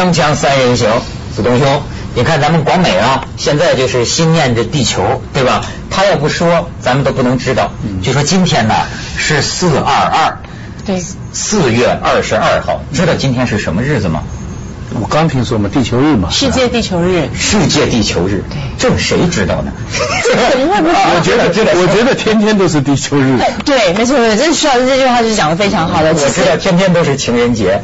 锵锵三人行，子东兄，你看咱们广美啊，现在就是心念着地球，对吧？他要不说，咱们都不能知道。就说今天呢是四二二，对，四月二十二号，知道今天是什么日子吗？我刚听说嘛，地球日嘛，世界地球日。世界地球日，对这谁知道呢？怎么会不知道我觉得，知道我觉得天天都是地球日。哎对，没错没错，这需要这句话就是讲的非常好的。我知道天天都是情人节。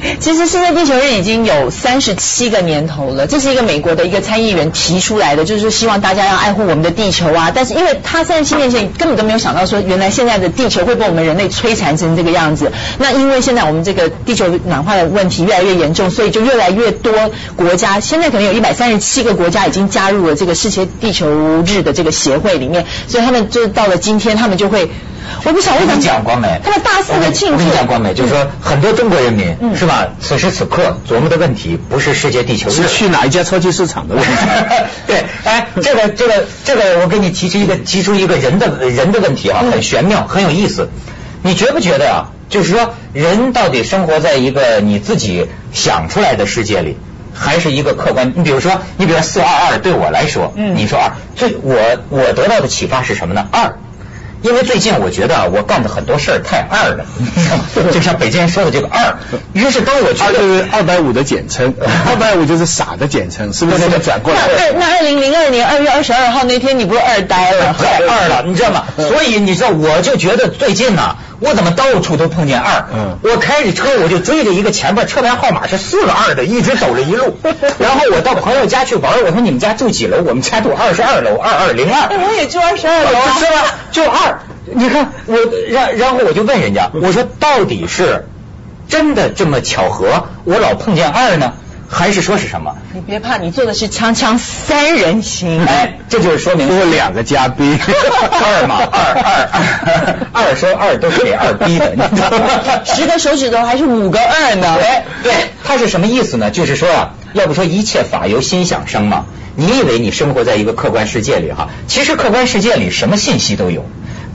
其实世界地球日已经有三十七个年头了，这是一个美国的一个参议员提出来的，就是说希望大家要爱护我们的地球啊。但是因为他三十七年前根本都没有想到说，原来现在的地球会被我们人类摧残成这个样子。那因为现在我们这个地球暖化的问题越来越严重，所以就越来越多国家，现在可能有一百三十七个国家已经加入了这个世界地球日的这个协会里面，所以他们就到了今天，他们就会。我不晓得为什么我跟你讲，光美，他们大肆的庆祝。我跟你讲，光美，就是说很多中国人民嗯是吧？此时此刻琢磨的问题不是世界地球日是，去哪一家超级市场的问题。对，哎，这个这个这个，我给你提出一个提出一个人的人的问题啊，嗯很玄妙，很有意思。你觉不觉得啊？就是说，人到底生活在一个你自己想出来的世界里，还是一个客观？你比如说，你比如说四二二，对我来说，嗯你说二，最我我得到的启发是什么呢？二。因为最近我觉得啊，我干的很多事儿太二了，就像北京人说的这个二。于是当我觉二就得是二百五的简称，二百五就是傻的简称，是不是？对对对转过那来。二那二零零二年二月二十二号那天，你不是二呆了？太二了，你知道吗？所以你知道，我就觉得最近呢，我怎么到处都碰见二。嗯我开着车，我就追着一个前边车牌号码是四个二的，一直走了一路。然后我到朋友家去玩，我说你们家住几楼？我们家住二十二楼，二二零二。哎 我也住二十二楼啊是吧？就二。你看我，然然后我就问人家，我说到底是真的这么巧合，我老碰见二呢，还是说是什么？你别怕，你做的是锵锵三人行。哎，这就是说明多两个嘉宾，二嘛，二二二，二说二都是给二逼的，你知道吗？十个手指头还是五个二呢？哎，对，它是什么意思呢？就是说啊，要不说一切法由心想生嘛。你以为你生活在一个客观世界里哈，其实客观世界里什么信息都有。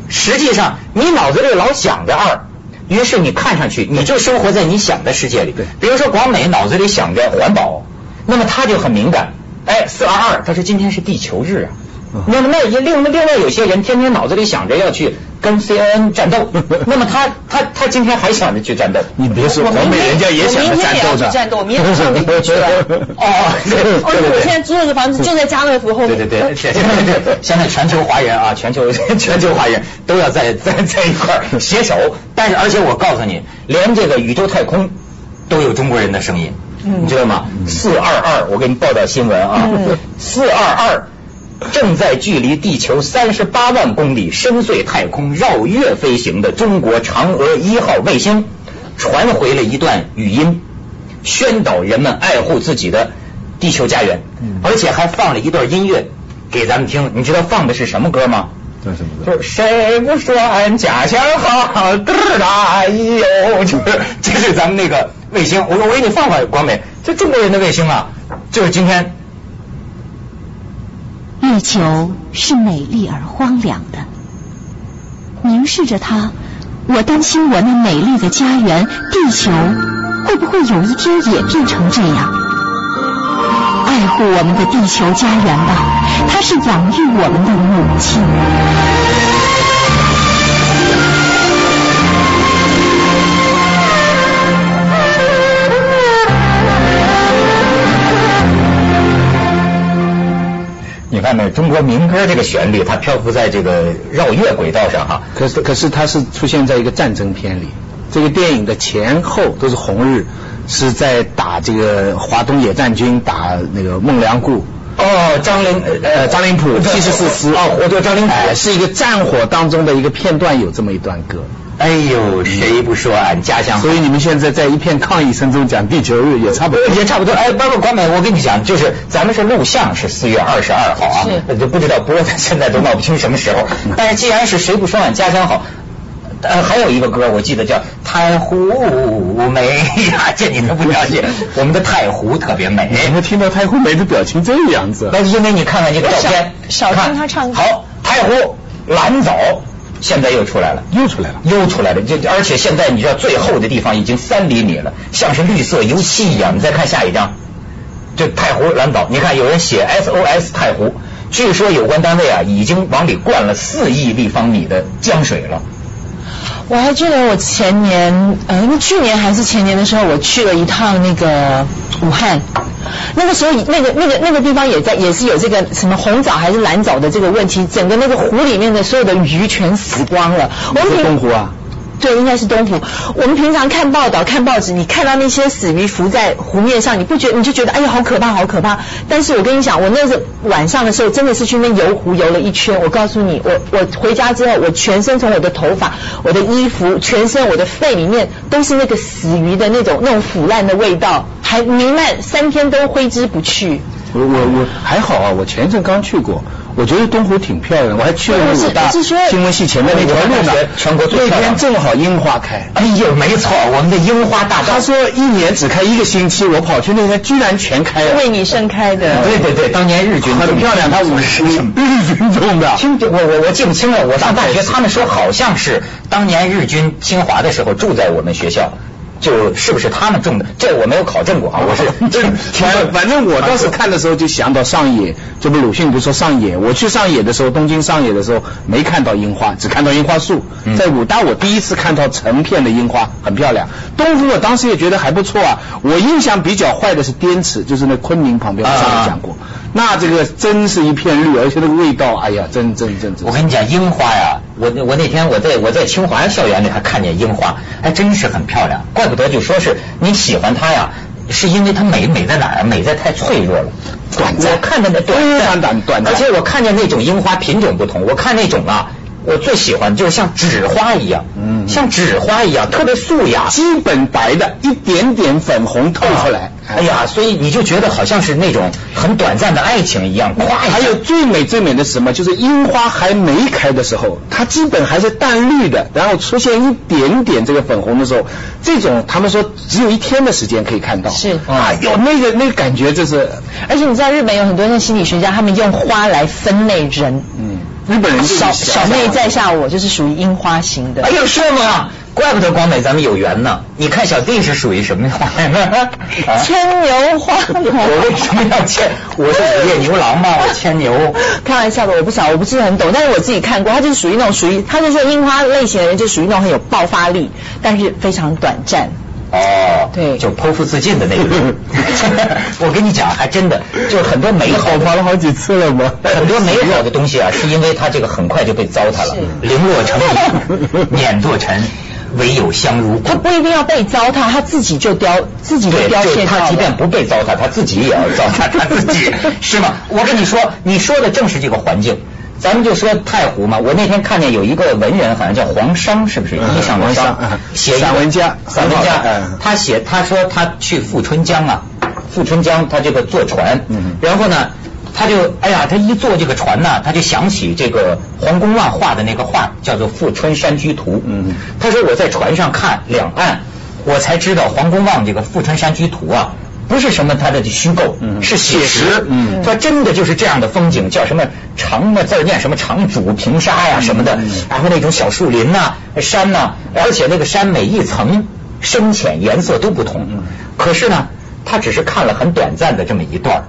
实际上，你脑子里老想着二，于是你看上去你就生活在你想的世界里。对比如说广美脑子里想着环保，那么他就很敏感。哎，四二二，他说今天是地球日啊。嗯那么那也另另外有些人天天脑子里想着要去跟 CNN 战斗，那么他他他今天还想着去战斗。你别说，我明广美天人家也想着战斗的。要去战斗，我明天上你不去了。哦，对对哦，对我现在租了个房子就在家乐福后面。对对 对，现在全球华人啊，全球全球华人都要在在在一块儿携手，但是而且我告诉你，连这个宇宙太空都有中国人的声音，嗯你知道吗？四二二，我给你报道新闻啊嗯，四二二。正在距离地球三十八万公里深邃太空绕月飞行的中国嫦娥一号卫星，传回了一段语音，宣导人们爱护自己的地球家园，嗯而且还放了一段音乐给咱们听。你知道放的是什么歌吗？什么歌？就是谁不说俺家乡好，嘚儿啦哟，就是这是咱们那个卫星。我说我给你放放，广美，这中国人的卫星啊，就是今天月球是美丽而荒凉的，凝视着它，我担心我那美丽的家园地球会不会有一天也变成这样？爱护我们的地球家园吧，它是养育我们的母亲。看没有？中国民歌这个旋律，它漂浮在这个绕月轨道上哈。可是可是它是出现在一个战争片里，这个电影的前后都是红日，是在打这个华东野战军打那个孟良崮。哦，张灵呃，张灵甫七十四师哦，我叫张灵甫哎，是一个战火当中的一个片段，有这么一段歌。哎呦，谁不说俺家乡好？所以你们现在在一片抗议声中讲地球日，也差不多。也差不多。哎，包括广美，我跟你讲，就是咱们是录像是四月二十二号啊，是就不知道播的现在都闹不清什么时候。但是既然是谁不说俺家乡好，呃，还有一个歌我记得叫《太湖美》呀，这你都不了解，我们的太湖特别美。怎么听到太湖美的表情这个样子？那是因为你看看这个照片，少少听看他唱歌好，太湖蓝藻现在又出来了，又出来了。又出来了，就而且现在你知道最厚的地方已经三厘米了，像是绿色油漆一样。你再看下一张，这太湖蓝岛，你看有人写 SOS 太湖，据说有关单位啊已经往里灌了四亿立方米的江水了。我还记得我前年，呃，因为去年还是前年的时候，我去了一趟那个武汉，那个时候那个那个那个地方也在，也是有这个什么红藻还是蓝藻的这个问题，整个那个湖里面的所有的鱼全死光了。我们平是东湖啊？对，应该是东湖。我们平常看报道、看报纸，你看到那些死鱼浮在湖面上，你不觉你就觉得哎呀好可怕，好可怕。但是我跟你讲，我那是晚上的时候，真的是去那游湖游了一圈。我告诉你，我我回家之后，我全身从我的头发、我的衣服、全身我的肺里面都是那个死鱼的那种那种腐烂的味道，还弥漫三天都挥之不去。我我我还好啊，我前阵刚去过，我觉得东湖挺漂亮的，我还去了武大新闻系前面那条路呢全国最那漂亮天正好樱花开。哎呦，没错，我们的樱花大道。他说一年只开一个星期，我跑去那天居然全开了。为你盛开的。对对对，当年日军很漂亮，他 五十日军种的。听我我我记不清了，我上大学他们说好像是当年日军侵华的时候住在我们学校，就是不是他们种的，这我没有考证过啊，我是 反反正我当时看的时候就想到上野，这不鲁迅不是说上野？我去上野的时候，东京上野的时候没看到樱花，只看到樱花树。嗯在武大我第一次看到成片的樱花，很漂亮。东湖我当时也觉得还不错啊。我印象比较坏的是滇池，就是那昆明旁边，我上啊次讲过。那这个真是一片绿，而且那个味道，哎呀，真真真真。我跟你讲，樱花呀，我我那天我在我在清华校园里还看见樱花，还真是很漂亮。怪不得就说是你喜欢它呀，是因为它美美在哪儿？美在太脆弱了。短暂我看见的短非暂短短暂而且我看见那种樱花品种不同，我看那种啊，我最喜欢就是像纸花一样，嗯像纸花一样，特别素雅。基本白的，一点点粉红透出来。哎呀，所以你就觉得好像是那种很短暂的爱情一样，咵一下还有最美最美的是什么？就是樱花还没开的时候，它基本还是淡绿的，然后出现一点点这个粉红的时候，这种他们说只有一天的时间可以看到。是啊，有那个那个感觉，就是而且你知道日本有很多那心理学家，他们用花来分类人。嗯，日本人是小小妹在下我就是属于樱花型的。哎呦，是吗？怪不得光美咱们有缘呢。你看小弟是属于什么花呢？啊牵牛花。我为什么要牵？我是午夜牛郎嘛，我牵牛。开玩笑的，我不晓，我不是很懂，但是我自己看过，他就是属于那种属于，他就说樱花类型的人就属于那种很有爆发力，但是非常短暂。哦，对就剖腹自尽的那种。我跟你讲，还真的，就是很多美好跑跑了好几次了吗？很多美好的东西啊，是因为他这个很快就被糟蹋了，零落成泥，碾作尘，唯有香如故他。不一定要被糟蹋，他自己就凋，自己就凋谢他即便。不被糟蹋，他自己也要糟蹋他自己，是吗？我跟你说，你说的正是这个环境。咱们就说太湖嘛，我那天看见有一个文人，好像叫黄商，是不是？嗯衣裳的黄商商嗯，写一个散文家散文家他写他说他去富春江啊，富春江他这个坐船，嗯然后呢，他就哎呀，他一坐这个船呢，他就想起这个黄公望画的那个画，叫做《富春山居图》。嗯他说我在船上看两岸，我才知道黄公望这个《富春山居图》啊，不是什么他的虚构，嗯是写实。嗯说真的就是这样的风景，叫什么长的字儿念什么长渚平沙呀什么的，嗯然后那种小树林呐、山呐、而且那个山每一层深浅颜色都不同。嗯可是呢，他只是看了很短暂的这么一段，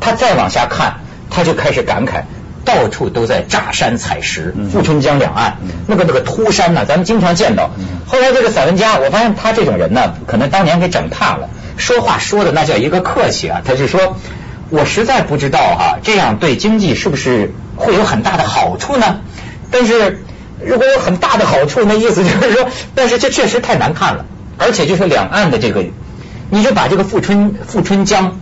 他再往下看，他就开始感慨。到处都在炸山采石，嗯富春江两岸、嗯那个那个秃山呢，咱们经常见到。嗯后来这个散文家，我发现他这种人呢，可能当年给整怕了，说话说的那叫一个客气啊。他就说，我实在不知道哈、这样对经济是不是会有很大的好处呢？但是如果有很大的好处，那意思就是说，但是这确实太难看了，而且就是两岸的这个，你就把这个富春富春江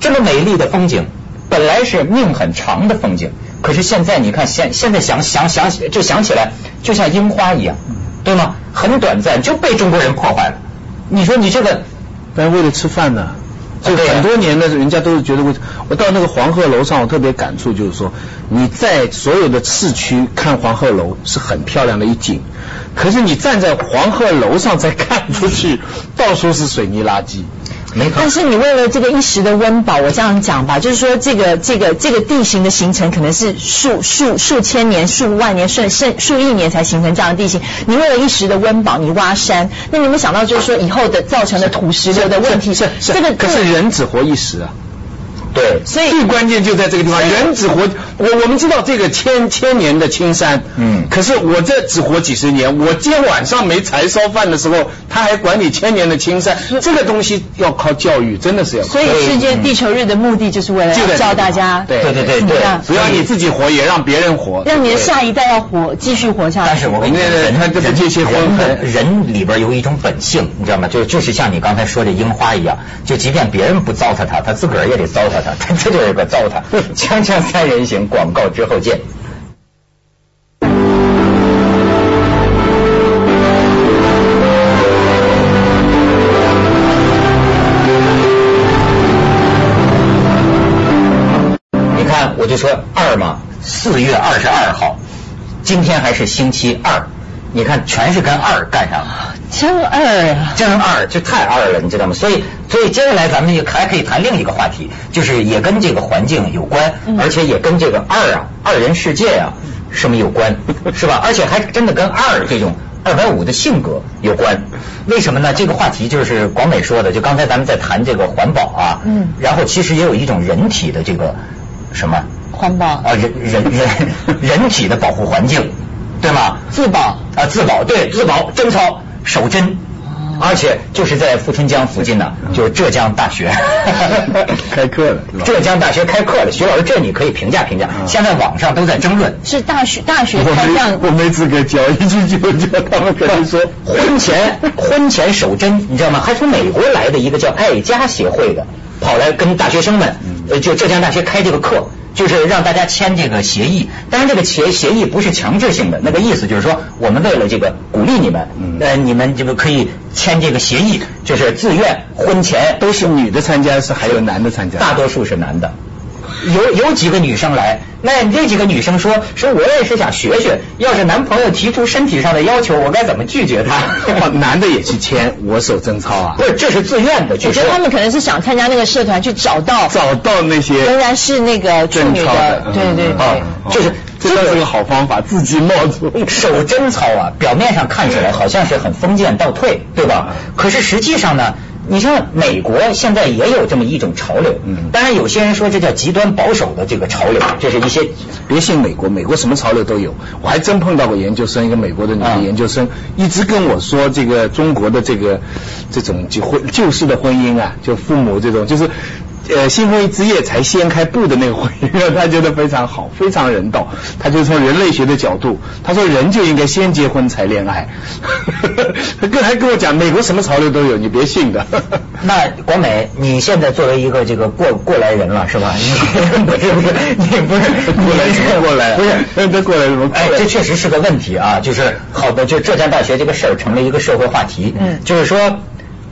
这么美丽的风景，本来是命很长的风景，可是现在你看现现在想想想就想起来，就像樱花一样，对吗？很短暂就被中国人破坏了。你说你这个但是为了吃饭呢。就对啊很多年的人家都是觉得我，我到那个黄鹤楼上，我特别感触，就是说你在所有的市区看黄鹤楼是很漂亮的一景，可是你站在黄鹤楼上再看出去，到处是水泥垃圾。但是你为了这个一时的温饱，我这样讲吧，就是说这个这个这个地形的形成可能是数数数千年、数万年、甚甚数亿年才形成这样的地形。你为了一时的温饱，你挖山，那你有没有想到就是说以后的造成的土石流的问题？是是这个可是人只活一时啊。对，所以最关键就在这个地方，人只活我我们知道这个千千年的青山，嗯。可是我这只活几十年，我今天晚上没柴烧饭的时候，他还管你千年的青山，这个东西要靠教育，真的是要靠。所以世界地球日的目的就是为了教大家对对对对对。怎么样。只要你自己活，也让别人活，让你的下一代要活，继续活下去。但是我跟你说，人他这不结结婚人人里边有一种本性，你知道吗？就就是像你刚才说的樱花一样，就即便别人不糟蹋他，他自个儿也得糟蹋他，他这就是个糟蹋。锵锵三人行，广告之后见。你看，我就说二嘛，四月二十二号，今天还是星期二，你看全是跟二干上了。真二啊！真二，这太二了，你知道吗？所以，所以接下来咱们也还可以谈另一个话题，就是也跟这个环境有关，嗯而且也跟这个二啊、二人世界啊什么有关，是吧？而且还真的跟二这种二百五的性格有关。为什么呢？这个话题就是广美说的，就刚才咱们在谈这个环保啊，嗯然后其实也有一种人体的这个什么环保啊，人人人人体的保护环境，对吗？自保啊，自保对自保贞操守贞，而且就是在富春江附近呢，就是浙江大学。开课了浙江大学开课了，徐老师，这你可以评价评价。嗯。现在网上都在争论，是大学大学我开放没我没资格教，一句就教，他们肯定说婚前 婚前守贞，你知道吗？还从美国来的一个叫爱家协会的，跑来跟大学生们，呃，就浙江大学开这个课。就是让大家签这个协议，当然这个协协议不是强制性的，那个意思就是说，我们为了这个鼓励你们，嗯呃，你们这个可以签这个协议，就是自愿婚前都是女的参加，是还有男的参加，大多数是男的。有有几个女生来，那这几个女生说说，我也是想学学，要是男朋友提出身体上的要求，我该怎么拒绝他？男的也去签我守贞操啊不，是，这是自愿的，我觉得他们可能是想参加那个社团，去找到找到那些仍然是那个处女贞操的，对对对。啊就是这倒是个好方法，自己冒出。守贞操啊，表面上看起来好像是很封建倒退，对吧？可是实际上呢，你像美国现在也有这么一种潮流，嗯当然有些人说这叫极端保守的这个潮流，这是一些别信美国，美国什么潮流都有。我还真碰到过研究生，一个美国的女研究生，一直跟我说这个中国的这个这种就婚旧式的婚姻啊，就父母这种就是。呃，新婚之夜才掀开布的那个婚姻，他觉得非常好，非常人道。他就从人类学的角度，他说人就应该先结婚才恋爱。他 跟还跟我讲，美国什么潮流都有，你别信的。那广美，你现在作为一个这个过过来人了，是吧？你不是不是，你不是过来什么过来啊？不是，这过来什么来？哎，这确实是个问题啊！就是好的，就浙江大学这个事儿成了一个社会话题。嗯就是说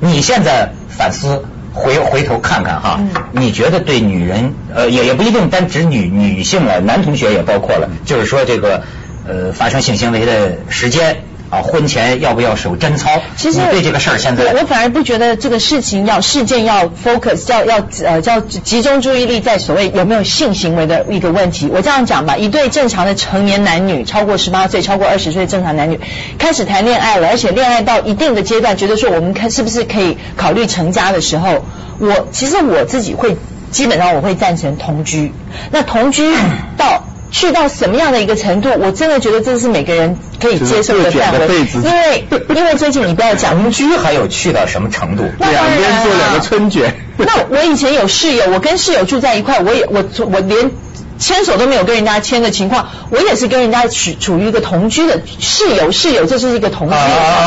你现在反思。回回头看看哈，嗯。你觉得对女人，呃，也也不一定单指女女性了，男同学也包括了，就是说这个呃发生性行为的时间啊，婚前要不要守贞操？其实你对这个事儿现在我我反而不觉得这个事情要事件要 focus 要要呃要集中注意力在所谓有没有性行为的一个问题。我这样讲吧，一对正常的成年男女，超过十八岁、超过二十岁正常男女，开始谈恋爱了，而且恋爱到一定的阶段，觉得说我们看是不是可以考虑成家的时候，我其实我自己会基本上我会赞成同居。那同居到去到什么样的一个程度，我真的觉得这是每个人可以接受的范围。因为因为最近你不要讲 同居还有去到什么程度？那当两边做两个春卷。那我以前有室友，我跟室友住在一块，我也我我连牵手都没有跟人家牵的情况，我也是跟人家处处于一个同居的室友，室友这是一个同居的状态。啊啊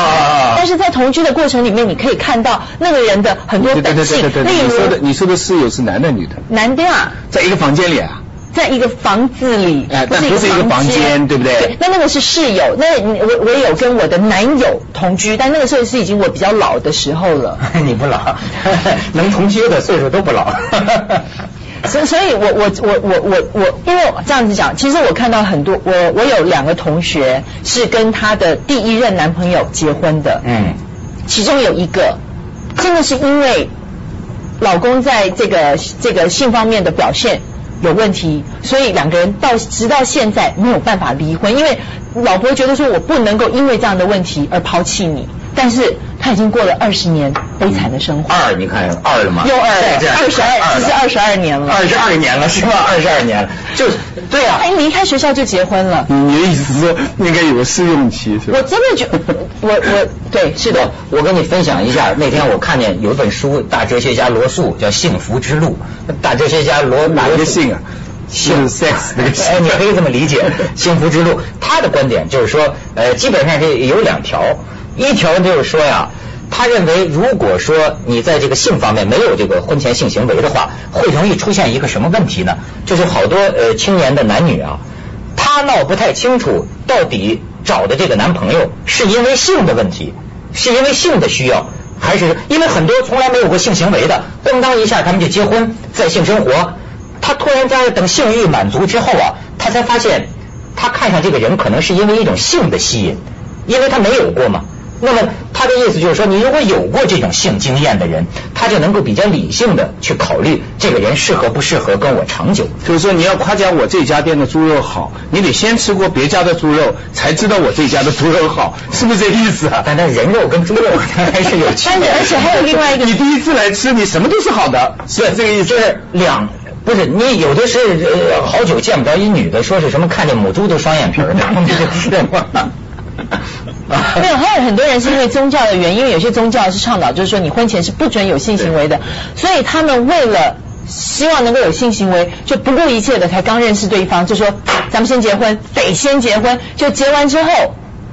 啊但是在同居的过程里面，你可以看到那个人的很多对对本性，对对对对，例你说的你说的室友是男的女的，男的啊。在一个房间里啊。在一个房子里，哎但不是一个房间对不对对，那那个是室友，那我我有跟我的男友同居，但那个时候是已经我比较老的时候了。你不老，能同居的岁数都不老。所以，所以我我我我我我，因为我这样子讲，其实我看到很多，我我有两个同学是跟她的第一任男朋友结婚的，嗯，其中有一个真的是因为老公在这个这个性方面的表现有问题，所以两个人到直到现在没有办法离婚，因为老婆觉得说我不能够因为这样的问题而抛弃你，但是他已经过了二十年悲惨的生活，二，你看二了吗？又二了这样二十二，这是二十二年了。二十二年了是吧？二十二年了，就是对啊他。一离开学校就结婚了。你的意思是说应该有个试用期是吧？我真的觉，我我对是的，我跟你分享一下，那天我看见有一本书，大哲学家罗素叫《幸福之路》，大哲学家罗哪一个姓啊？幸是 sex 那个哎，你可以这么理解，幸福之路。他的观点就是说，呃，基本上是有两条，一条就是说呀。他认为，如果说你在这个性方面没有这个婚前性行为的话，会容易出现一个什么问题呢？就是好多呃青年的男女啊，他闹不太清楚到底找的这个男朋友是因为性的问题，是因为性的需要，还是因为很多从来没有过性行为的，咣当一下他们就结婚，在性生活，他突然在等性欲满足之后啊，他才发现他看上这个人可能是因为一种性的吸引，因为他没有过嘛。那么他的意思就是说，你如果有过这种性经验的人，他就能够比较理性的去考虑这个人适合不适合跟我长久。就是说你要夸奖我这家店的猪肉好，你得先吃过别家的猪肉，才知道我这家的猪肉好，是不是这意思啊？但他人肉跟猪肉还是有区别。而且还有另外一个你第一次来吃，你什么都是好的，是这个意思。就是两。不是你有的是呃好久见不着一女的，说是什么看见母猪都双眼皮儿的，是吗？没有，还有很多人是因为宗教的原因，因为有些宗教是倡导，就是说你婚前是不准有性行为的，所以他们为了希望能够有性行为，就不顾一切的才刚认识对方，就说咱们先结婚，得先结婚，就结完之后。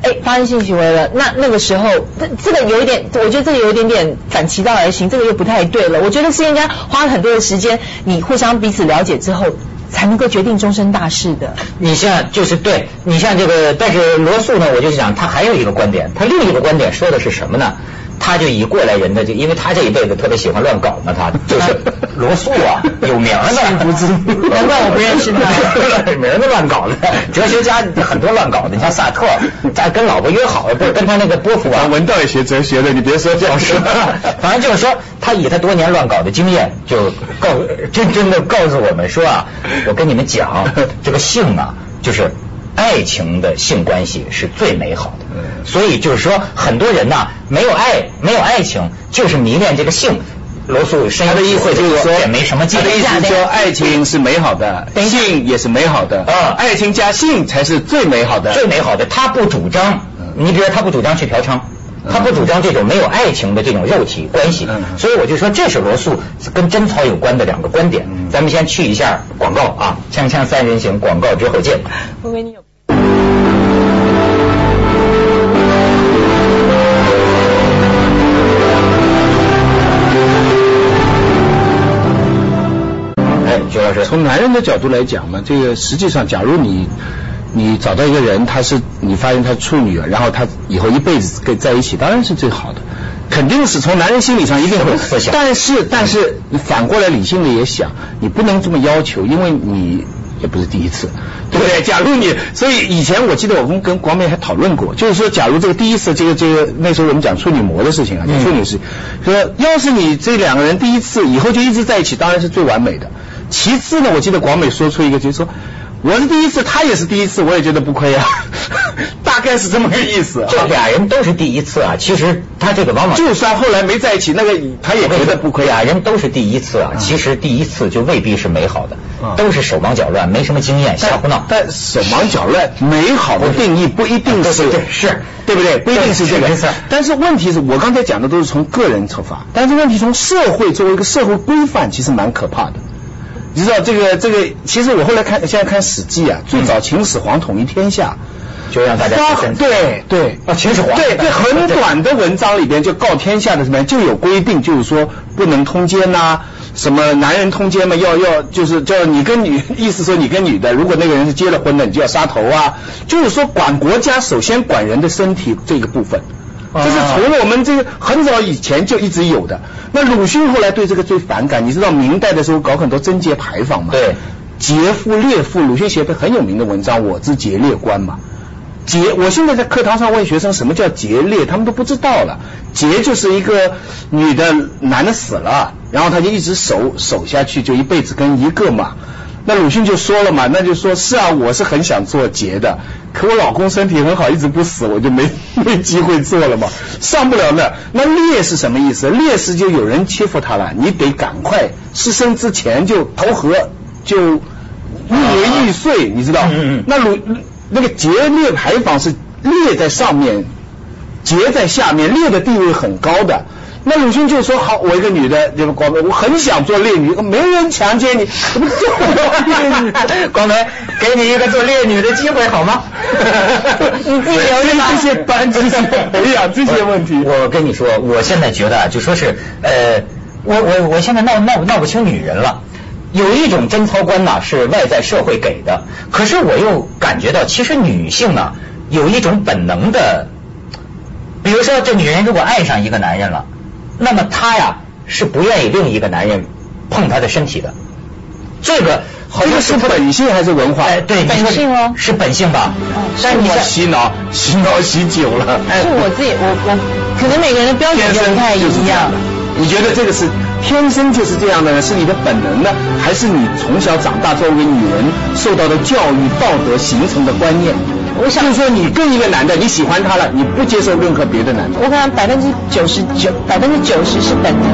哎，发生性行为了，那那个时候，这这个有一点，我觉得这个有一点点反其道而行，这个又不太对了。我觉得是应该花很多的时间，你互相彼此了解之后，才能够决定终身大事的。你像就是对你像这个，但是罗素呢，我就想他还有一个观点，他另一个观点说的是什么呢？他就以过来人的就，因为他这一辈子特别喜欢乱搞嘛，他 就是罗素啊，有名的，不知难怪我不认识他有名的乱搞的，哲学家很多乱搞的，你像萨特，在跟老婆约好，不是跟他那个波伏娃啊，文道也学哲学的，你别说这样是，反正就是说，他以他多年乱搞的经验，就告真真的告诉我们说啊，我跟你们讲，这个性啊，就是爱情的性关系是最美好的。所以就是说，很多人呐，没有爱，没有爱情，就是迷恋这个性。罗素深他的意思就是说，也没什么劲。他的意思是说，爱情是美好的，性也是美好的，啊爱情加性才是最美好的。最美好的，他不主张，你比如说他不主张去嫖娼。他不主张这种没有爱情的这种肉体关系，嗯所以我就说这是罗素跟贞操有关的两个观点。嗯咱们先去一下广告啊，锵锵三人行，广告之后见。薇薇，你有？从男人的角度来讲嘛，这个实际上，假如你你找到一个人，他是你发现他是处女，然后他以后一辈子跟在一起，当然是最好的，肯定是从男人心理上一定会但是但是你反过来理性的也想，你不能这么要求，因为你也不是第一次，对不对？假如你，所以以前我记得我们跟广美还讨论过，就是说，假如这个第一次，这个这个那时候我们讲处女膜的事情啊，讲处女事情，说要是你这两个人第一次以后就一直在一起，当然是最完美的。其次呢，我记得广美说出一个，就是说我是第一次，他也是第一次，我也觉得不亏啊，大概是这么个意思啊。这俩人都是第一次啊，其实他这个往往就算后来没在一起，那个他也觉得不亏啊。俩人都是第一次啊，嗯其实第一次就未必是美好的嗯，都是手忙脚乱，没什么经验，瞎胡闹。但手忙脚乱，美好的定义不一定是 对是对不对？不一定是这个是是。但是问题是我刚才讲的都是从个人出发，但是问题从社会作为一个社会规范，其实蛮可怕的。你知道这个这个，其实我后来看现在看《史记》啊，最早秦始皇统一天下。就让大家对对啊秦始皇对对很短的文章里边就告天下的什么就有规定，就是说不能通奸呐、什么男人通奸嘛，要要就是叫你跟女，意思说你跟女的，如果那个人是结了婚的，你就要杀头啊。就是说管国家首先管人的身体这个部分，这是从我们这个很早以前就一直有的。那鲁迅后来对这个最反感，你知道明代的时候搞很多贞节牌坊嘛？对，劫富列富，鲁迅写的很有名的文章《我之劫掠观》嘛。劫，我现在在课堂上问学生什么叫劫猎，他们都不知道了。劫就是一个女的，男的死了，然后他就一直守守下去，就一辈子跟一个嘛。那鲁迅就说了嘛，那就说是啊，我是很想做劫的，可我老公身体很好，一直不死，我就没 没机会做了嘛，上不了那。那烈是什么意思？烈是就有人欺负他了，你得赶快失身之前就投河，就入为玉碎，你知道？嗯嗯那鲁那个劫猎牌坊是烈在上面，劫在下面，烈的地位很高的。那鲁迅就说：“好，我一个女的，这个广东，我很想做烈女，没人强奸你，我不做烈女。广梅，给你一个做烈女的机会好吗？你自己留着吧这些班这些培养这些问题，我跟你说，我现在觉得啊，就说是呃，我我我现在闹闹闹不清女人了。有一种贞操观呐，是外在社会给的，可是我又感觉到，其实女性呢有一种本能的，比如说这女人如果爱上一个男人了，那么她呀是不愿意另一个男人碰她的身体的。这个好这个是像是本性还是文化？哎，对，本性哦是本性吧？但你我洗脑，洗脑洗久了，哎是我自己，我我可能每个人的标准不太一样就是这样的。。你觉得这个是天生就是这样的呢？是你的本能呢，还是你从小长大作为女人受到的教育、道德形成的观念？我想就是说，你跟一个男的，你喜欢他了，你不接受任何别的男的。我可能百分之九十九，百分之九十是本能。